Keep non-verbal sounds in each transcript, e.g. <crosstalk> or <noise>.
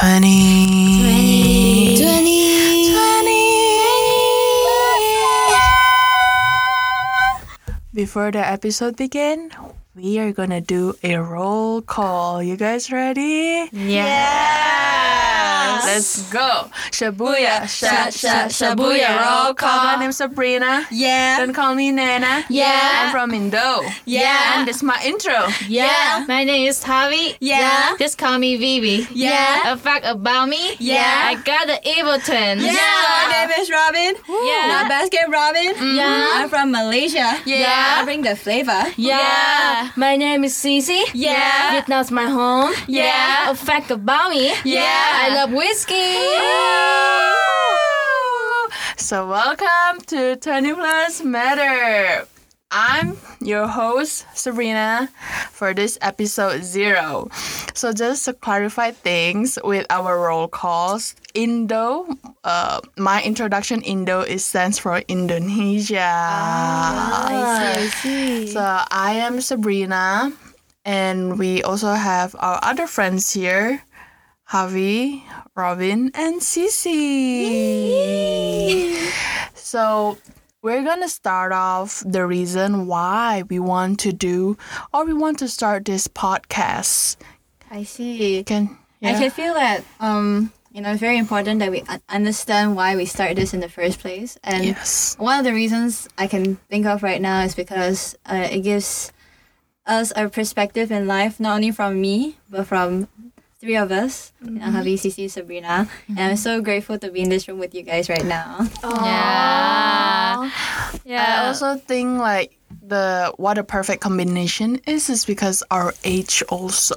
20. 20. Before the episode begin, we are gonna do a roll call. You guys ready? Yes. Let's go. Shabuya, sha, sha, shabuya, roll call. My name's Sabrina. Yeah. Don't call me Nana. Yeah. I'm from Indo. Yeah. And this is my intro. Yeah. My name is Javi. Yeah. Just call me Vivi. Yeah. A fact about me. Yeah. I got the evil twins. Yeah. My name is Robin. Yeah. Not basket Robin. Yeah. I'm from Malaysia. Yeah. I bring the flavor. Yeah. My name is Cici. Yeah. Vietnam's my home. Yeah. A fact about me. Yeah. I love whiskey. So, welcome to 20 Plus Matter. I'm your host, Sabrina, for this episode zero. So, just to clarify things with our roll calls, Indo, uh, my introduction, Indo, is stands for Indonesia. Ah, I see. So, I am Sabrina, and we also have our other friends here. Javi, Robin, and Cici. So we're gonna start off the reason why we want to do or we want to start this podcast. I see. Can I can feel that um you know it's very important that we understand why we start this in the first place and yes. one of the reasons I can think of right now is because uh, it gives us a perspective in life not only from me but from three of us you know, Javi, Cici, Sabrina and I'm mm-hmm. so grateful to be in this room with you guys right now Yeah. Yeah. I also think like the what a perfect combination is is because our age also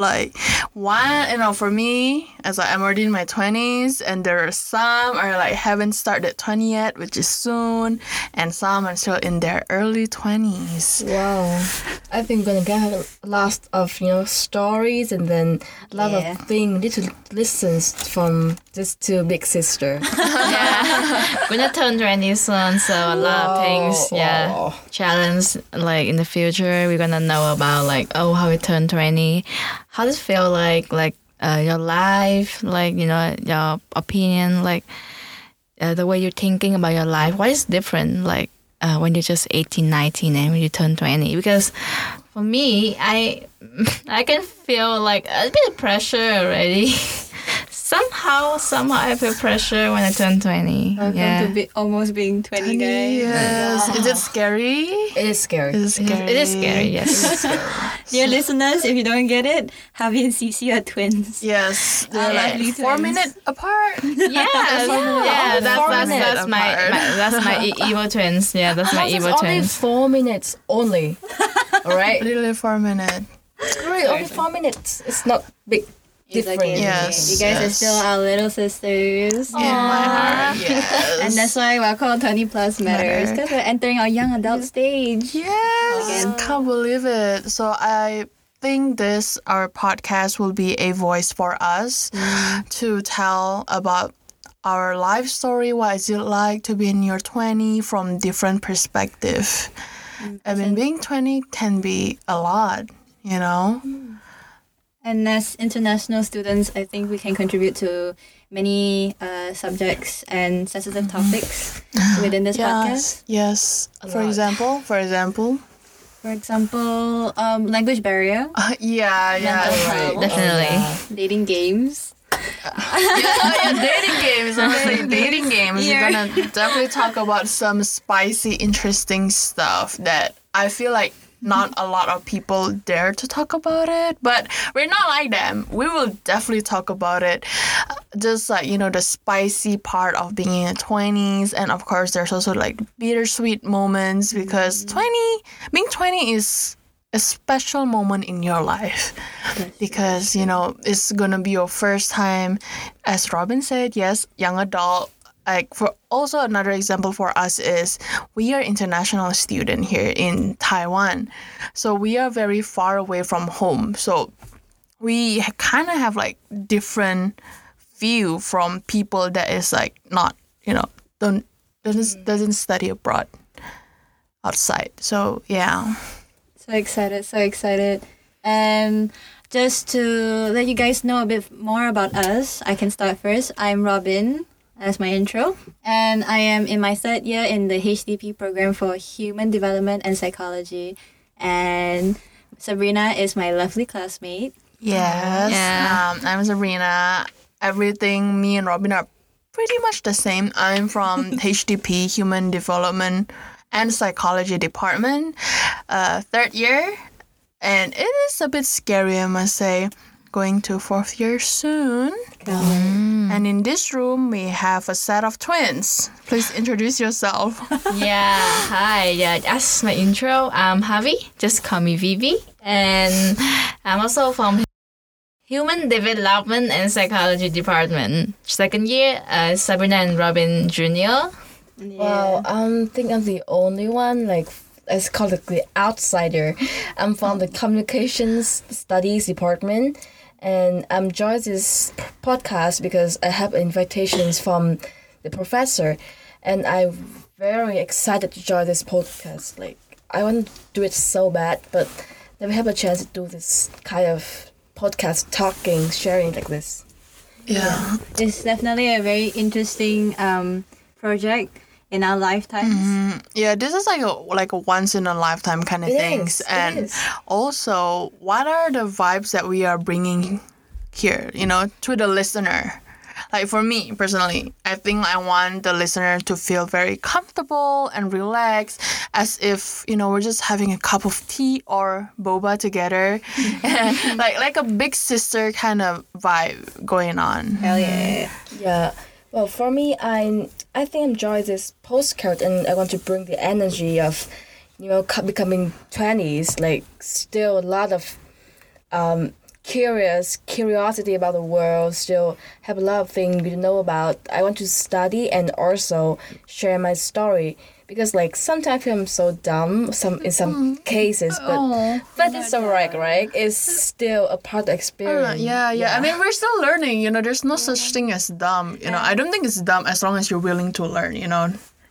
like one you know for me as like, i'm already in my 20s and there are some are like haven't started 20 yet which is soon and some are still in their early 20s Wow. I think we're gonna get a lot of, you know, stories and then a lot Yeah. of things little lessons from this two big sister. <laughs> yeah. We're gonna turn 20 soon, so a lot of things, yeah. Wow. Challenge like in the future, we're gonna know about like oh how we turn 20, how does it feel like like uh, your life, like you know your opinion, like uh, the way you're thinking about your life. What is different like uh, when you're just 18, 19, and when you turn 20? Because for me, I <laughs> I can feel like a bit of pressure already. <laughs> somehow, somehow I feel pressure when I turn 20. welcome yeah. to be almost being 20 guys yes is it scary It is scary. it is scary It is scary, yes. Dear listeners if you don't get it Javi and Cici are twins yes they're lovely like four twins. minutes apart yes, <laughs> yeah, that's, Four that's, that's my, my that's my <laughs> e- evil twins. Yeah, that's my Ours is evil only twins. four minutes only. <laughs> Alright? literally four minutes Really, only four minutes. It's not big It's difference. Yes, you guys are still our little sisters in my heart yes And that's why we're called 20 plus matters because we're entering our young adult stage. Yes, Again. can't believe it. So I think this our podcast will be a voice for us mm. to tell about our life story. What is it like to be in your twenty from different perspective? Mm. I mean, being twenty can be a lot, you know. Mm. And as international students, I think we can contribute to many uh, subjects and sensitive topics <laughs> within this podcast. Yes, yes. For lot. example, for example, For example, um, language barrier, uh, <laughs> yeah, yeah, right. Definitely. dating games. <laughs> yeah, yeah, dating games. Dating games. We're gonna definitely talk about some spicy, interesting stuff that I feel like not a lot of people dare to talk about it. But we're not like them. We will definitely talk about it. Just like you know, the spicy part of being in the twenties, and of course, there's also like bittersweet moments mm-hmm. because twenty, being twenty is a special moment in your life because you know it's gonna be your first time as robin said yes young adult like for also another example for us is we are international student here in taiwan so we are very far away from home so we kind of have like different view from people that is like not you know don't doesn't doesn't study abroad outside so yeah So excited, so excited. And just to let you guys know a bit more about us, I can start first. I'm Robin. That's my intro. And I am in my third year in the HDP program for Human Development and Psychology. And Sabrina is my lovely classmate. Yes. Yeah. Um, I'm Sabrina. Everything me and Robin are pretty much the same. I'm from <laughs> HDP, Human Development and Psychology Department, uh, third year, and it is a bit scary, I must say. Going to fourth year soon. And in this room, we have a set of twins. Please introduce yourself. <laughs> yeah, hi. Yeah, that's my intro. I'm Javi. Just call me Vivi. And I'm also from Human Development and Psychology Department. Second year, uh, Sabrina and Robin Jr. Wow, um, I think I'm the only one like it's called the outsider. I'm from the communications studies department, and I'm joining this podcast because I have invitations from the professor, and I'm very excited to join this podcast. Like I want to do it so bad, but never have a chance to do this kind of podcast, talking, sharing like this. Yeah. It's definitely a very interesting um, project in our lifetimes. Mm-hmm. Yeah, this is like a like a once in a lifetime kind of It things. is, and is. also, what are the vibes that we are bringing here, you know, to the listener? Like for me personally, I think I want the listener to feel very comfortable and relaxed as if, you know, we're just having a cup of tea or boba together. <laughs> <laughs> like like a big sister kind of vibe going on. Hell yeah. Yeah. Well, for me, I I think enjoy this postcard, and I want to bring the energy of, you know, becoming twenties. Like still a lot of, um, curious curiosity about the world. Still have a lot of things don't know about. I want to study and also share my story because like sometimes I'm so dumb. Some in some cases, but Oh. but it's alright, right? It's still a part of the Uh, experience. yeah, yeah. I mean, we're still learning. You know, there's no such thing as dumb. You know, I don't think it's dumb as long as you're willing to learn. You know.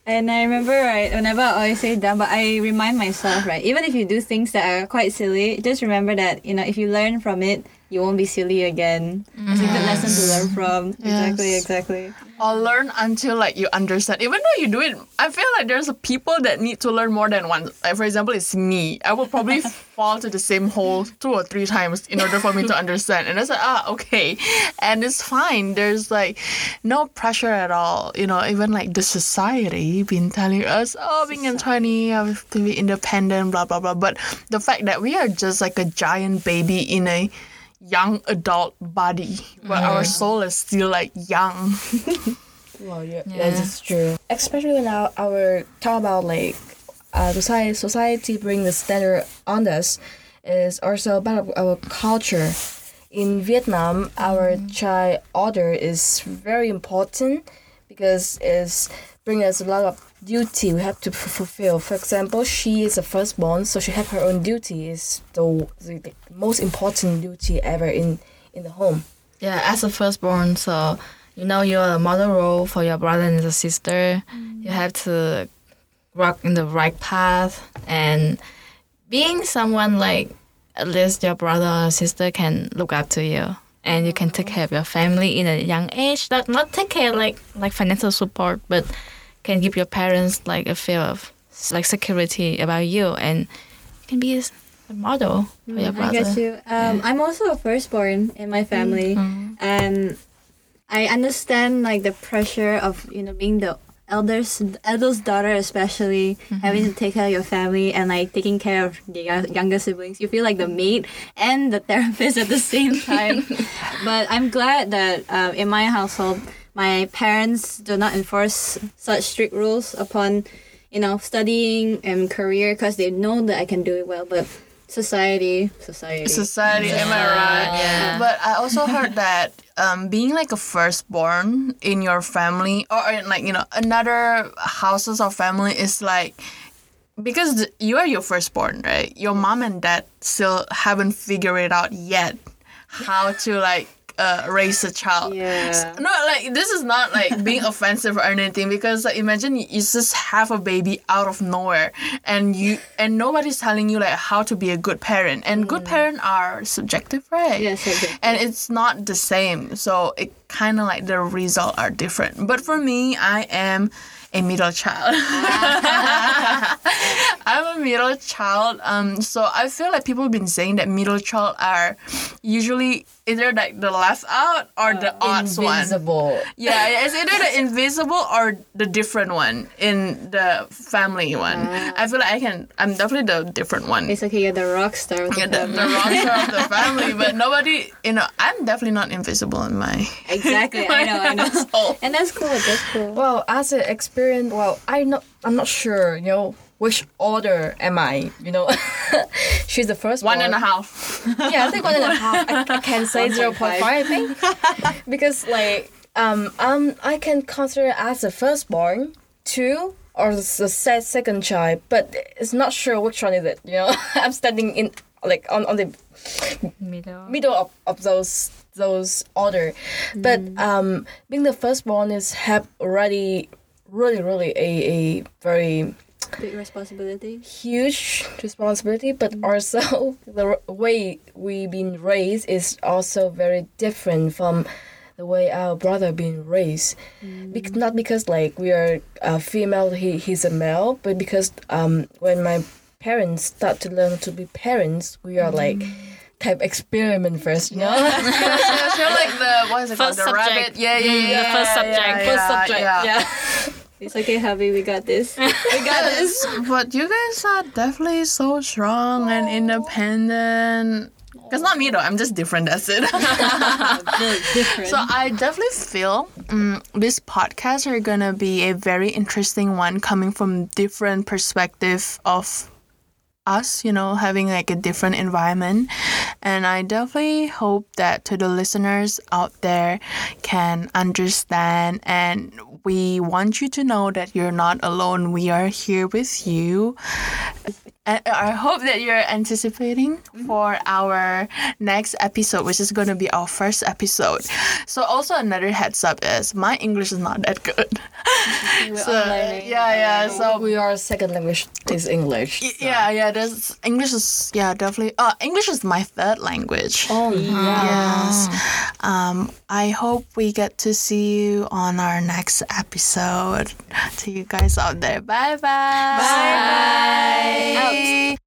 And I remember, right, whenever I always say dumb, but I remind myself, right, even if you do things that are quite silly, just remember that, you know, if you learn from it, you won't be silly again. It's a good lesson to learn from. Exactly, Yes. exactly. Or learn until like you understand. Even though you do it, I feel like there's a people that need to learn more than once. Like for example, it's me. I will probably <laughs> fall to the same hole two or three times in order for me to understand. And it's like ah okay, and it's fine. There's like no pressure at all. You know, even like the society been telling us, oh, being in twenty, you have to be independent, blah blah blah. But the fact that we are just like a giant baby in a young adult body, but our soul is still like young. <laughs> Well, yeah, Yeah. that's true. Especially when our, our talk about like uh, society, society bring the standard on us is also about our culture. In Vietnam, our child order is very important because it's bringing us a lot of duty we have to fulfill. For example, she is a firstborn, so she have her own duty. is the, the, the most important duty ever in in the home. Yeah, as a firstborn, so you know you're a model role for your brother and your sister. Mm. You have to walk in the right path and being someone like at least your brother or sister can look up to you and you can take care of your family in a young age. Not not take care like like financial support, but can give your parents like a feel of like security about you and you can be a model for your brother. I brother. guess you. Um, I'm also a firstborn in my family, and I understand like the pressure of you know being the elders, eldest daughter, especially having to take care of your family and like taking care of the younger siblings. You feel like the maid and the therapist at the <laughs> same time. <laughs> but I'm glad that um, in my household, my parents do not enforce such strict rules upon you know studying and career because they know that I can do it well, but society, society. Society, am I right? Yeah. But I also heard that um, being like a firstborn in your family, or in like you know another houses or family is like because you are your firstborn, right? Your mom and dad still haven't figured it out yet how to like uh, raise a child. Yeah. No, like this is not like <laughs> being offensive or anything because like, imagine you just have a baby out of nowhere and you and nobody's telling you like how to be a good parent and good parent are subjective, right? Yes, subjective. And it's not the same, so it kind of like the result are different. But for me, I am a middle child. <laughs> I'm a middle child. Um, so I feel like people have been saying that middle child are usually either like the last out or the odds one. Invisible. Yeah, it's either the invisible or the different one in the family one. I feel like I can. I'm definitely the different one. It's okay, you're the rock star of the Yeah, the, the rock star of the <laughs> family, but nobody, you know, I'm definitely not invisible in my. Exactly, I know, I <laughs> know. household. And that's cool, that's cool. Well, as an experience, well, I not, I'm not sure, you know, which order am I, you know. <laughs> She's the first One and a born. half. <laughs> Yeah, I think one and a half. I, I can say 0.5, I think. <laughs> because, like, um, um, I can consider as the firstborn, two, or the second child, but it's not sure which one is it, you know. I'm standing in, like, on, on the Middle. middle of, of those those order. But um, being the firstborn is have already really really a, a very Big responsibility. huge responsibility. But also <laughs> the way we've been raised is also very different from the way our brother been raised. Bec- not because like we are a female, he he's a male, but because um when my parents start to learn to be parents, we are like type experiment first, you know. <laughs> <laughs> I feel like the what is it called? First The subject. rabbit. Yeah, yeah, Mm, yeah. the first yeah, subject. Yeah, First yeah, subject, yeah. Yeah. It's okay, hubby, we got this. <laughs> We got this. But you guys are definitely so strong and independent. Cause not me though. I'm just different. That's it. <laughs> Different. So I definitely feel um, this podcast are gonna be a very interesting one, coming from different perspective of us. You know, having like a different environment, and I definitely hope that to the listeners out there can understand and. We want you to know that you're not alone. We are here with you. And I hope that you're anticipating for our next episode, which is going to be our first episode. So, also another heads up is my English is not that good. <laughs> We're so, all learning. yeah, yeah. So, we are second language is English. y- yeah, yeah. There's English is yeah definitely. Uh, English is my third language. Oh yeah. Yes. Um, I hope we get to see you on our next episode. To you guys out there. Bye Bye bye. Bye bye.